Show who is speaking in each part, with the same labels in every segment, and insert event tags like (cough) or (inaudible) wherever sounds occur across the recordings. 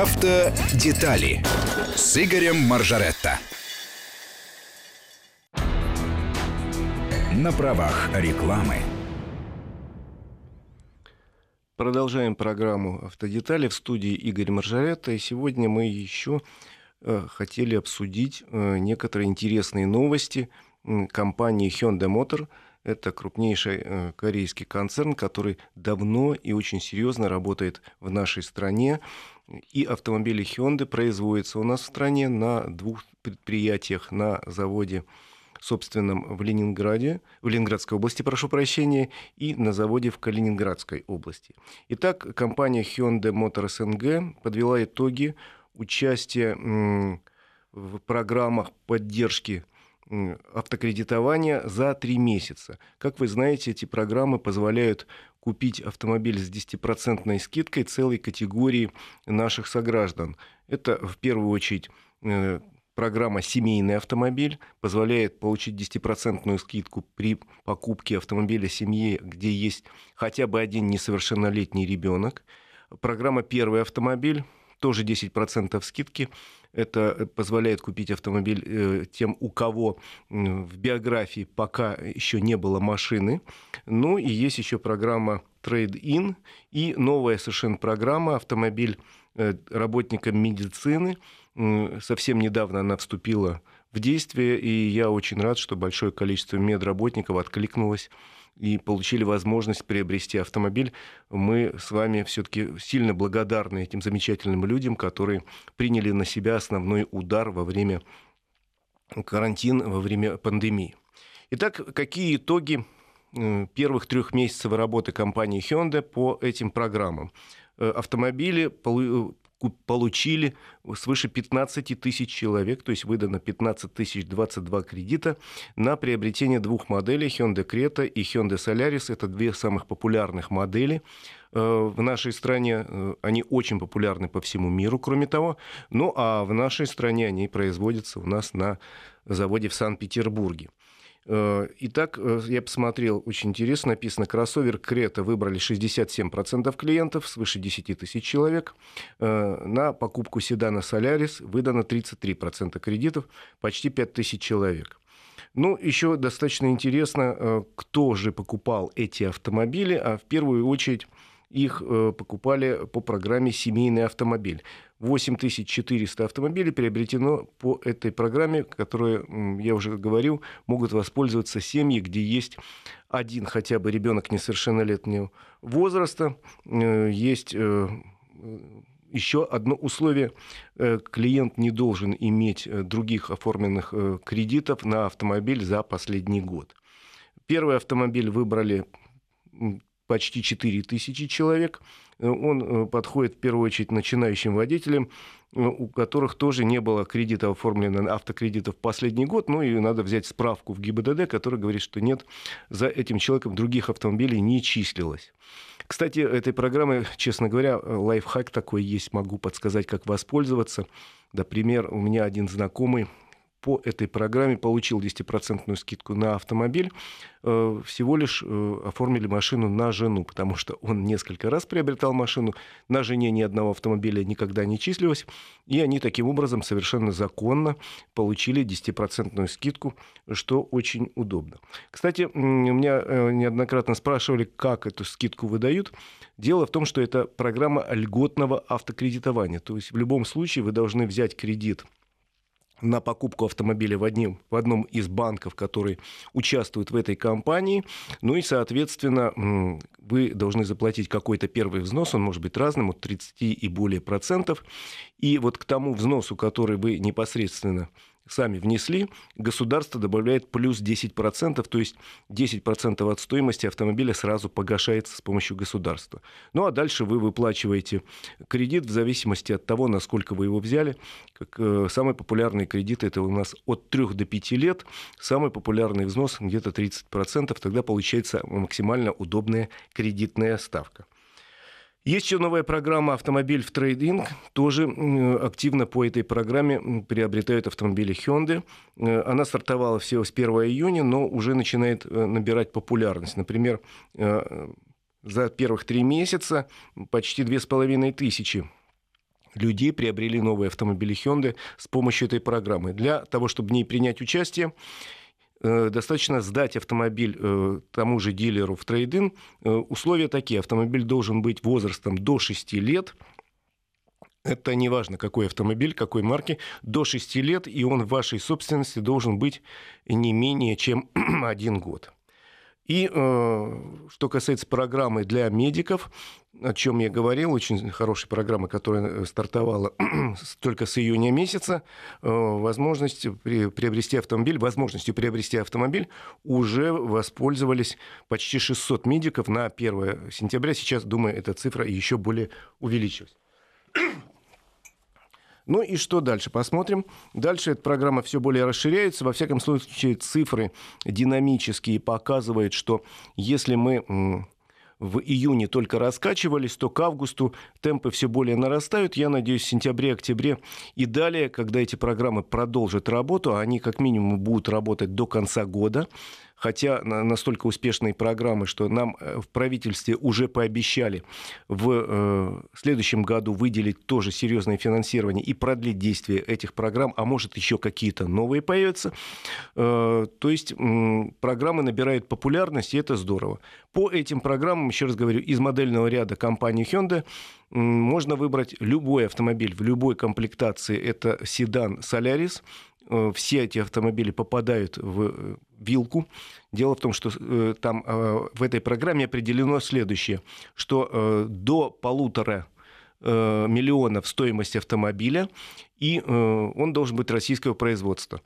Speaker 1: Автодетали с Игорем Маржаретто. На правах рекламы.
Speaker 2: Продолжаем программу «Автодетали» в студии Игорь Маржаретто. И сегодня мы еще э, хотели обсудить э, некоторые интересные новости компании Hyundai Motor. Это крупнейший э, корейский концерн, который давно и очень серьезно работает в нашей стране. И автомобили Hyundai производятся у нас в стране на двух предприятиях на заводе собственном в Ленинграде, в Ленинградской области, прошу прощения, и на заводе в Калининградской области. Итак, компания Hyundai Motors SNG подвела итоги участия в программах поддержки автокредитования за три месяца. Как вы знаете, эти программы позволяют купить автомобиль с 10% скидкой целой категории наших сограждан. Это в первую очередь э, программа «Семейный автомобиль» позволяет получить 10% скидку при покупке автомобиля семьи, где есть хотя бы один несовершеннолетний ребенок. Программа «Первый автомобиль» тоже 10% скидки. Это позволяет купить автомобиль э, тем, у кого в биографии пока еще не было машины. Ну и есть еще программа Trade-in и новая совершенно программа «Автомобиль э, работникам медицины». Совсем недавно она вступила в действие, и я очень рад, что большое количество медработников откликнулось и получили возможность приобрести автомобиль. Мы с вами все-таки сильно благодарны этим замечательным людям, которые приняли на себя основной удар во время карантина, во время пандемии. Итак, какие итоги первых трех месяцев работы компании Hyundai по этим программам? Э, автомобили получили свыше 15 тысяч человек, то есть выдано 15 тысяч 22 кредита на приобретение двух моделей Hyundai Creta и Hyundai Solaris. Это две самых популярных модели э, в нашей стране. Э, они очень популярны по всему миру, кроме того. Ну а в нашей стране они производятся у нас на заводе в Санкт-Петербурге. Э, итак, э, я посмотрел, очень интересно написано, кроссовер Крета выбрали 67% клиентов, свыше 10 тысяч человек. Э, на покупку седана Солярис выдано 33% кредитов, почти 5 тысяч человек. Ну, еще достаточно интересно, кто же покупал эти автомобили, а в первую очередь их покупали по программе «Семейный автомобиль». 8400 автомобилей приобретено по этой программе, которую, я уже говорил, могут воспользоваться семьи, где есть один хотя бы ребенок несовершеннолетнего возраста, э, есть э, еще одно условие. Э, клиент не должен иметь других оформленных кредитов на автомобиль за последний год. Первый автомобиль выбрали почти 4 тысячи человек. Э, он э, подходит в первую очередь начинающим водителям, э, у которых тоже не было кредита оформлено, автокредита в последний год. Ну и надо взять справку в ГИБДД, которая говорит, что нет, за этим человеком других автомобилей не числилось. Кстати, этой программой, честно говоря, лайфхак такой есть, могу подсказать, как воспользоваться. Например, у меня один знакомый по этой программе получил 10% скидку на автомобиль, э, всего лишь э, оформили машину на жену, потому что он несколько раз приобретал машину, на жене ни одного автомобиля никогда не числилось, и они таким образом совершенно законно получили 10% скидку, что очень удобно. Кстати, меня э, неоднократно спрашивали, как эту скидку выдают. Дело в том, что это программа льготного автокредитования, то есть в любом случае вы должны взять кредит – на покупку автомобиля в, одним, в одном из банков, который участвует в этой компании. Ну и, соответственно, вы должны заплатить какой-то первый взнос, он может быть разным, от 30 и более процентов. И вот к тому взносу, который вы непосредственно сами внесли, государство добавляет плюс 10%, то есть 10% от стоимости автомобиля сразу погашается с помощью государства. Ну а дальше вы выплачиваете кредит в зависимости от того, насколько вы его взяли. Как, э, самые популярные кредиты это у нас от 3 до 5 лет, самый популярный взнос где-то 30%, тогда получается максимально удобная кредитная ставка. Есть еще новая программа «Автомобиль в трейдинг». Тоже активно по этой программе приобретают автомобили Hyundai. Э, она стартовала всего с 1 июня, но уже начинает э, набирать популярность. Например, э, за первых три месяца почти две с половиной тысячи людей приобрели новые автомобили Hyundai с помощью этой программы. Для того, чтобы в ней принять участие, достаточно сдать автомобиль э, тому же дилеру в трейдинг. Э, условия такие. Автомобиль должен быть возрастом до 6 лет. Это не важно, какой автомобиль, какой марки, до 6 лет, и он в вашей собственности должен быть не менее чем (clears throat) один год. И э, что касается программы для медиков, о чем я говорил, очень хорошая программа, которая стартовала (clears throat) только с июня месяца, э, возможность приобрести автомобиль, возможностью приобрести автомобиль уже воспользовались почти 600 медиков на 1 сентября. Сейчас, думаю, эта цифра еще более увеличилась. Ну и что дальше? Посмотрим. Дальше эта программа все более расширяется. Во всяком случае, цифры динамические показывают, что если мы в июне только раскачивались, то к августу темпы все более нарастают. Я надеюсь, в сентябре, октябре и далее, когда эти программы продолжат работу, а они как минимум будут работать до конца года, хотя настолько успешные программы, что нам э, в правительстве уже пообещали в э, следующем году выделить тоже серьезное финансирование и продлить действие этих программ, а может еще какие-то новые появятся. Э, то есть программы набирают популярность, и это здорово. По этим программам, еще раз говорю, из модельного ряда компании Hyundai можно выбрать любой автомобиль в любой комплектации. Это седан Solaris – все эти автомобили попадают в э, вилку. Дело в том, что э, там в этой программе определено следующее, что до полутора миллионов стоимость автомобиля, и он должен быть российского производства.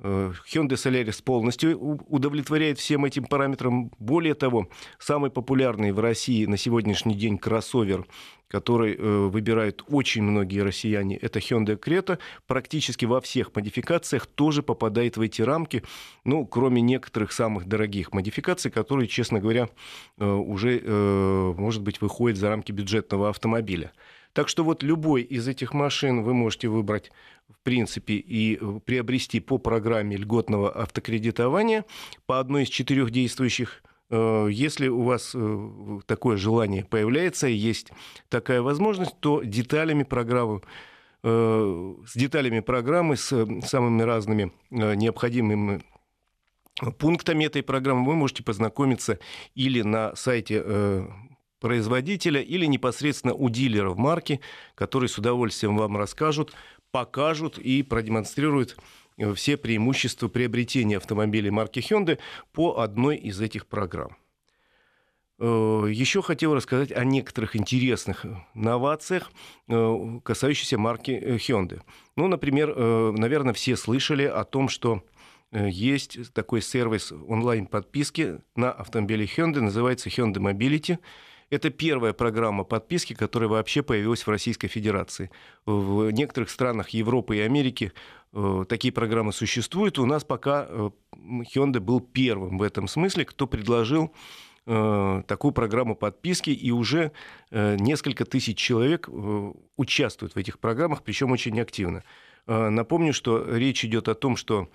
Speaker 2: Hyundai Solaris полностью удовлетворяет всем этим параметрам. Более того, самый популярный в России на сегодняшний день кроссовер который э, выбирают очень многие россияне, это Hyundai Creta, практически во всех модификациях тоже попадает в эти рамки, ну, кроме некоторых самых дорогих модификаций, которые, честно говоря, э, уже, э, может быть, выходят за рамки бюджетного автомобиля. Так что вот любой из этих машин вы можете выбрать, в принципе, и приобрести по программе льготного автокредитования по одной из четырех действующих. Э, если у вас э, такое желание появляется, есть такая возможность, то деталями программы э, с деталями программы, с самыми разными необходимыми пунктами этой программы вы можете познакомиться или на сайте производителя, или непосредственно у дилеров марки, которые с удовольствием вам расскажут, покажут и продемонстрируют Э, все преимущества приобретения автомобилей марки Hyundai по одной из этих программ. Э, Еще хотел рассказать о некоторых интересных новациях, э, касающихся марки Hyundai. Ну, например, наверное, все слышали о том, что есть такой сервис онлайн-подписки на автомобиле Hyundai, называется Hyundai Mobility – это первая программа подписки, которая вообще появилась в Российской Федерации. В некоторых странах Европы и Америки э, такие программы существуют. У нас пока э, Hyundai был первым в этом смысле, кто предложил э, такую программу подписки, и уже несколько тысяч человек участвуют в этих программах, причем очень активно. Напомню, что речь идет о том, что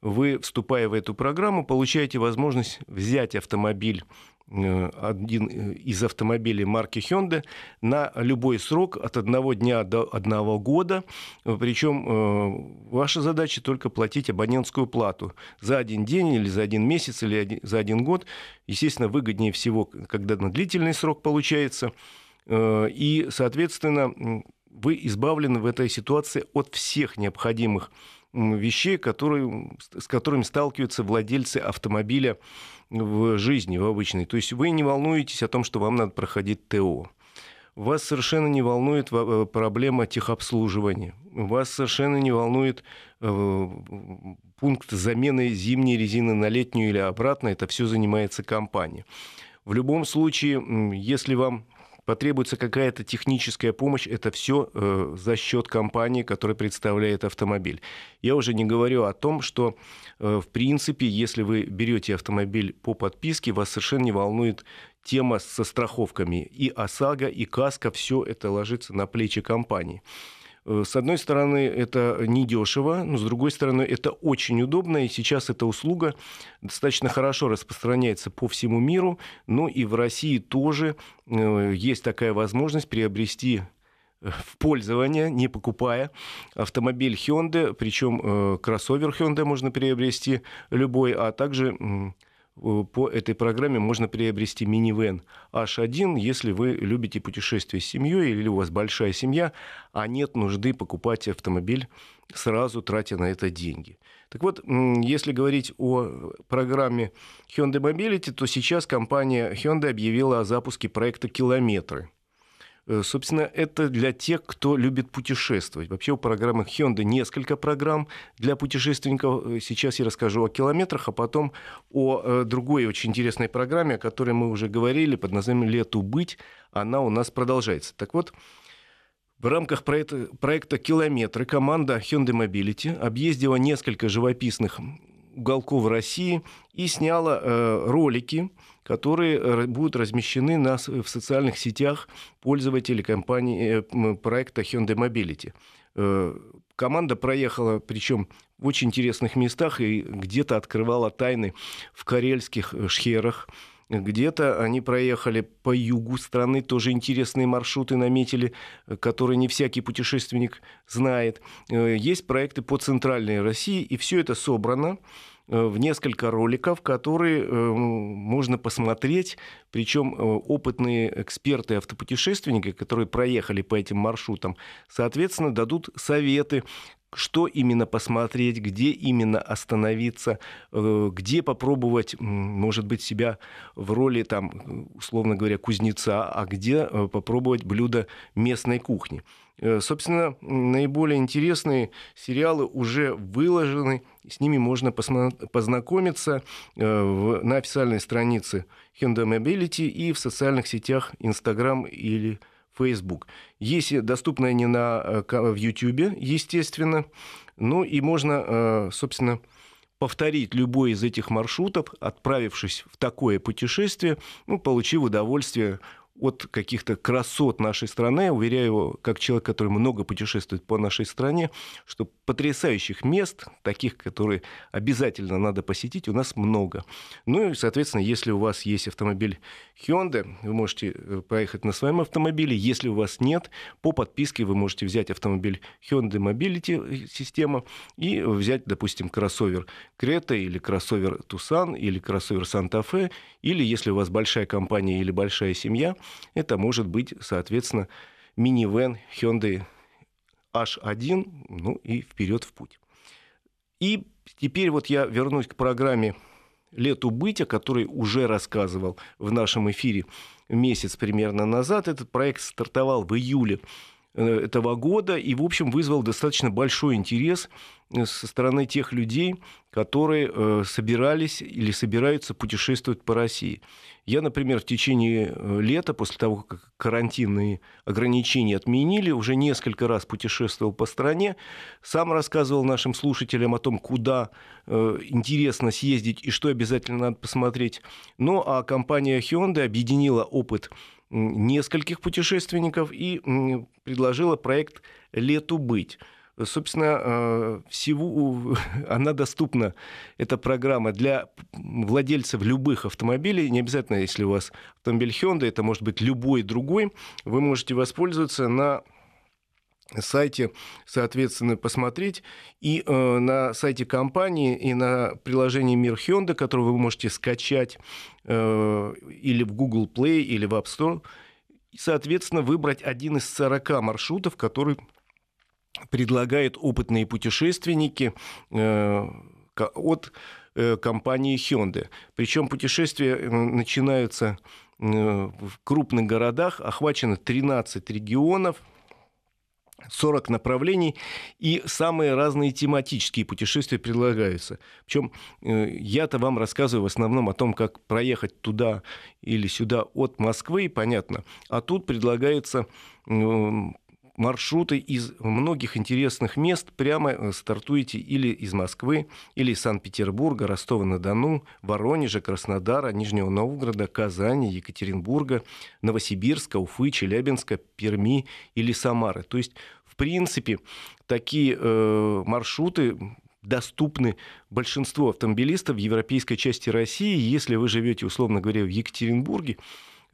Speaker 2: вы, вступая в эту программу, получаете возможность взять автомобиль Э, один э, из автомобилей марки Hyundai на любой срок от одного дня до одного года. Причем э, ваша задача только платить абонентскую плату за один день или за один месяц или за один год. Естественно, выгоднее всего, когда на длительный срок получается. И, соответственно, вы избавлены в этой ситуации от всех необходимых вещей, которые, с которыми сталкиваются владельцы автомобиля в жизни, в обычной. То есть вы не волнуетесь о том, что вам надо проходить ТО. Вас совершенно не волнует э, проблема техобслуживания. Вас совершенно не волнует э, пункт замены зимней резины на летнюю или обратно. Это все занимается компания. В любом случае, если вам потребуется какая-то техническая помощь, это все э, за счет компании, которая представляет автомобиль. Я уже не говорю о том, что, э, в принципе, если вы берете автомобиль по подписке, вас совершенно не волнует тема со страховками. И ОСАГО, и КАСКО, все это ложится на плечи компании. Э, с одной стороны, это недешево, но с другой стороны, это очень удобно, и сейчас эта услуга достаточно хорошо распространяется по всему миру, но и в России тоже э, есть такая возможность приобрести в пользование, не покупая автомобиль Hyundai, причем э, кроссовер Hyundai можно приобрести любой, а также по этой программе можно приобрести минивэн H1, если вы любите путешествия с семьей или у вас большая семья, а нет нужды покупать автомобиль сразу, тратя на это деньги. Так вот, если говорить о программе Hyundai Mobility, то сейчас компания Hyundai объявила о запуске проекта «Километры». Э, собственно, это для тех, кто любит путешествовать. Вообще у программы Hyundai несколько программ для путешественников. Э, сейчас я расскажу о километрах, а потом о э, другой очень интересной программе, о которой мы уже говорили, под названием «Лету быть». Она у нас продолжается. Так вот, в рамках проекта, проекта «Километры» команда Hyundai Mobility объездила несколько живописных уголков России и сняла э, ролики, которые будут размещены на, в социальных сетях пользователей компании, э, проекта Hyundai Mobility. Э, команда проехала, причем в очень интересных местах, и где-то открывала тайны в карельских э, шхерах, где-то они проехали по югу страны, тоже интересные маршруты наметили, которые не всякий путешественник знает. Есть проекты по центральной России, и все это собрано Э, в несколько роликов, которые э, можно посмотреть. Причем э, опытные эксперты, автопутешественники, которые проехали по этим маршрутам, соответственно, дадут советы, что именно посмотреть, где именно остановиться, где попробовать, может быть, себя в роли, там, условно говоря, кузнеца, а где попробовать блюдо местной кухни. Э, собственно, наиболее интересные сериалы уже выложены, с ними можно познакомиться э, на официальной странице Hyundai Mobility и в социальных сетях Instagram или Facebook. Есть доступны они на, э, в YouTube, естественно. Ну и можно, собственно, повторить любой из этих маршрутов, отправившись в такое путешествие, ну, получив удовольствие от каких-то красот нашей страны. Уверяю как человек, который много путешествует по нашей стране, что потрясающих мест, таких, которые обязательно надо посетить, у нас много. Ну и, соответственно, если у вас есть автомобиль Hyundai, вы можете э, проехать на своем автомобиле. Если у вас нет, по подписке вы можете взять автомобиль Hyundai Mobility э, система и взять, допустим, кроссовер Creta или кроссовер Tucson или кроссовер Fe, или если у вас большая компания или большая семья, это может быть, соответственно, минивэн Hyundai H1, ну и вперед в путь. И теперь вот я вернусь к программе «Лету быть», о которой уже рассказывал в нашем эфире месяц примерно назад. Этот проект стартовал в июле этого года и, в общем, вызвал достаточно большой интерес э, со стороны тех людей, которые э, собирались или собираются путешествовать по России. Я, например, в течение э, лета, после того, как карантинные ограничения отменили, уже несколько раз путешествовал по стране, сам рассказывал нашим слушателям о том, куда э, интересно съездить и что обязательно надо посмотреть. Ну, а компания Hyundai объединила опыт нескольких путешественников и предложила проект «Лету быть». Собственно, э, всего (laughs) она доступна, эта программа, для владельцев любых автомобилей. Не обязательно, если у вас автомобиль Hyundai, это может быть любой другой. Вы можете воспользоваться на сайте, соответственно, посмотреть. И э, на сайте компании, и на приложении Мир Hyundai, которое вы можете скачать э, или в Google Play, или в App Store, и, соответственно, выбрать один из 40 маршрутов, который предлагают опытные путешественники э, от э, компании Hyundai. Причем путешествия э, начинаются в крупных городах, охвачено 13 регионов, 40 направлений, и самые разные тематические путешествия предлагаются. Причем я-то вам рассказываю в основном о том, как проехать туда или сюда от Москвы, понятно. А тут предлагается маршруты из многих интересных мест прямо э, стартуете или из Москвы, или из Санкт-Петербурга, Ростова-на-Дону, Воронежа, Краснодара, Нижнего Новгорода, Казани, Екатеринбурга, Новосибирска, Уфы, Челябинска, Перми или Самары. То есть, в принципе, такие э, маршруты доступны большинству автомобилистов в европейской части России. Если вы живете, условно говоря, в Екатеринбурге,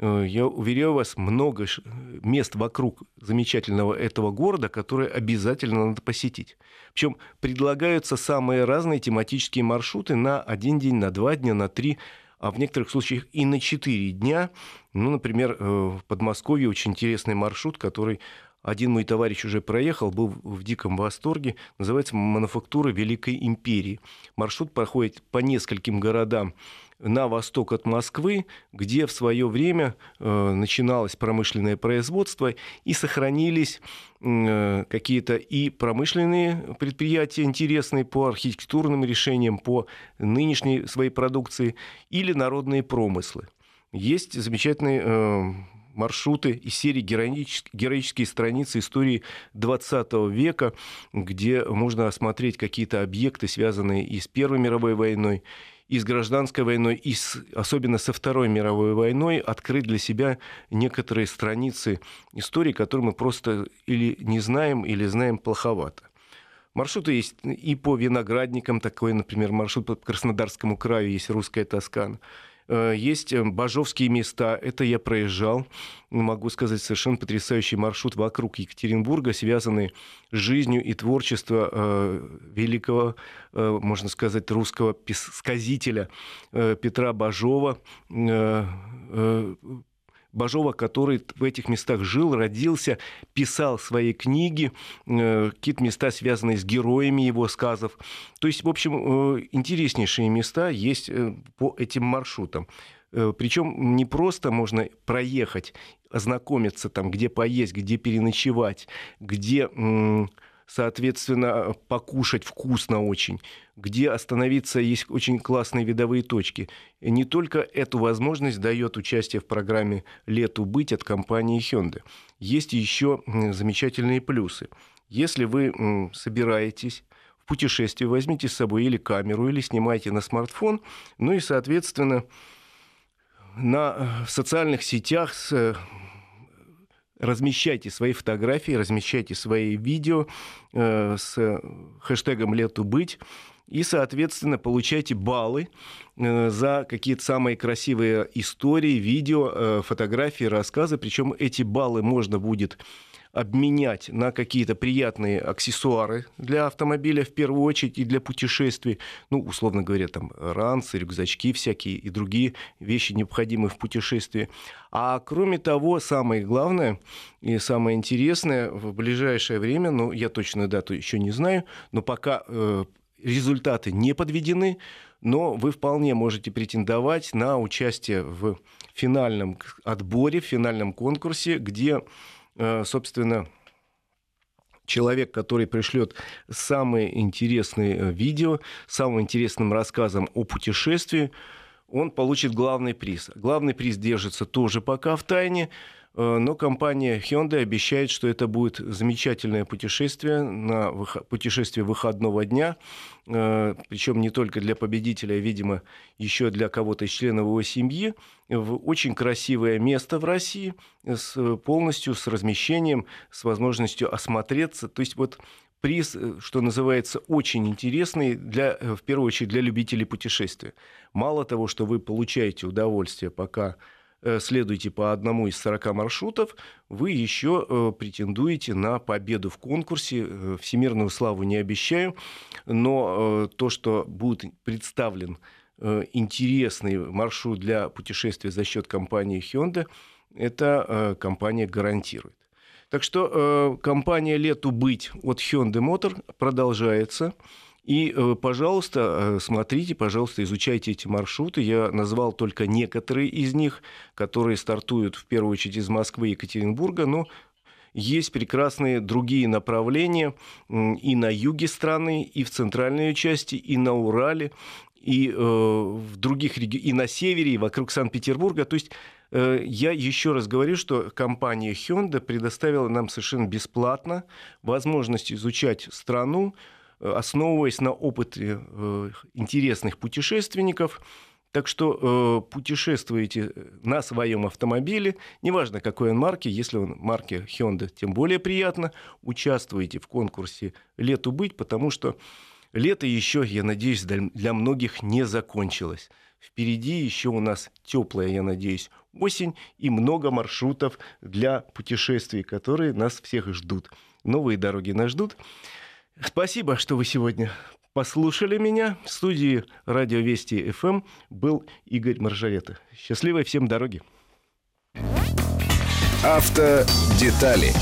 Speaker 2: я уверяю вас, много мест вокруг замечательного этого города, которые обязательно надо посетить. Причем предлагаются самые разные тематические маршруты на один день, на два дня, на три, а в некоторых случаях и на четыре дня. Ну, например, э, в Подмосковье очень интересный маршрут, который один мой товарищ уже проехал, был в диком восторге. Называется «Мануфактура Великой Империи». Маршрут проходит по нескольким городам на восток от Москвы, где в свое время э, начиналось промышленное производство и сохранились э, какие-то и промышленные предприятия интересные по архитектурным решениям, по нынешней своей продукции, или народные промыслы. Есть замечательные э, маршруты из серии героические, героические страницы истории 20 века, где можно осмотреть какие-то объекты, связанные и с Первой мировой войной, и с гражданской войной, и с, особенно со Второй мировой войной, открыть для себя некоторые страницы истории, которые мы просто или не знаем, или знаем плоховато. Маршруты есть и по виноградникам, такой, например, маршрут по Краснодарскому краю, есть русская Тоскана. Э, есть э, бажовские места, это я проезжал, могу сказать, совершенно потрясающий маршрут вокруг Екатеринбурга, связанный с жизнью и творчеством э, великого, можно сказать, русского сказителя Петра Бажова, Бажова, который в этих местах жил, родился, писал свои книги, э, какие-то места, связанные с героями его сказов. То есть, в общем, э, интереснейшие места есть э, по этим маршрутам. Причем не просто можно проехать, ознакомиться там, где поесть, где переночевать, где соответственно, покушать вкусно очень, где остановиться, есть очень классные видовые точки. И не только эту возможность дает участие в программе «Лету быть» от компании Hyundai. Есть еще замечательные плюсы. Если вы собираетесь в путешествие, возьмите с собой или камеру, или снимайте на смартфон, ну и, соответственно, на социальных сетях с размещайте свои фотографии, размещайте свои видео э, с хэштегом «Лету быть», и, соответственно, получайте баллы э, за какие-то самые красивые истории, видео, э, фотографии, рассказы. Причем эти баллы можно будет обменять на какие-то приятные аксессуары для автомобиля в первую очередь и для путешествий. Ну, условно говоря, там ранцы, рюкзачки всякие и другие вещи, необходимые в путешествии. А кроме того, самое главное и самое интересное в ближайшее время, ну, я точно дату еще не знаю, но пока э, результаты не подведены, но вы вполне можете претендовать на участие в финальном отборе, в финальном конкурсе, где собственно, человек, который пришлет самые интересные э, видео, самым интересным рассказом о путешествии, он получит главный приз. Главный приз держится тоже пока в тайне. Э, но компания Hyundai обещает, что это будет замечательное путешествие, на путешествие выходного дня, э, причем не только для победителя, а, видимо, еще для кого-то из членов его семьи, в очень красивое место в России, с, полностью с размещением, с возможностью осмотреться. То есть вот приз, э, что называется, очень интересный, для, в первую очередь для любителей путешествия. Мало того, что вы получаете удовольствие, пока Э, следуете по одному из 40 маршрутов, вы еще э, претендуете на победу в конкурсе. Э, всемирную славу не обещаю, но то, что будет представлен интересный маршрут для путешествия за счет компании Hyundai, это компания гарантирует. Так что компания «Лету быть» от Hyundai Motor продолжается. И, э, пожалуйста, э, смотрите, пожалуйста, изучайте эти маршруты. Я назвал только некоторые из них, которые стартуют в первую очередь из Москвы и Екатеринбурга, но есть прекрасные другие направления и на юге страны, и в центральной части, и на Урале, и э, в других регионах, и на севере, и вокруг Санкт-Петербурга. То есть я еще раз говорю, что компания Hyundai предоставила нам совершенно бесплатно возможность изучать страну, основываясь на опыте э, интересных путешественников. Так что э, путешествуете на своем автомобиле, неважно какой он марки, если он марки Hyundai, тем более приятно, участвуете в конкурсе «Лету быть», потому что лето еще, я надеюсь, для многих не закончилось. Впереди еще у нас теплая, я надеюсь, осень и много маршрутов для путешествий, которые нас всех ждут. Новые дороги нас ждут. Спасибо, что вы сегодня послушали меня. В студии Радио Вести ФМ был Игорь Маржарета. Счастливой всем дороги.
Speaker 1: Автодетали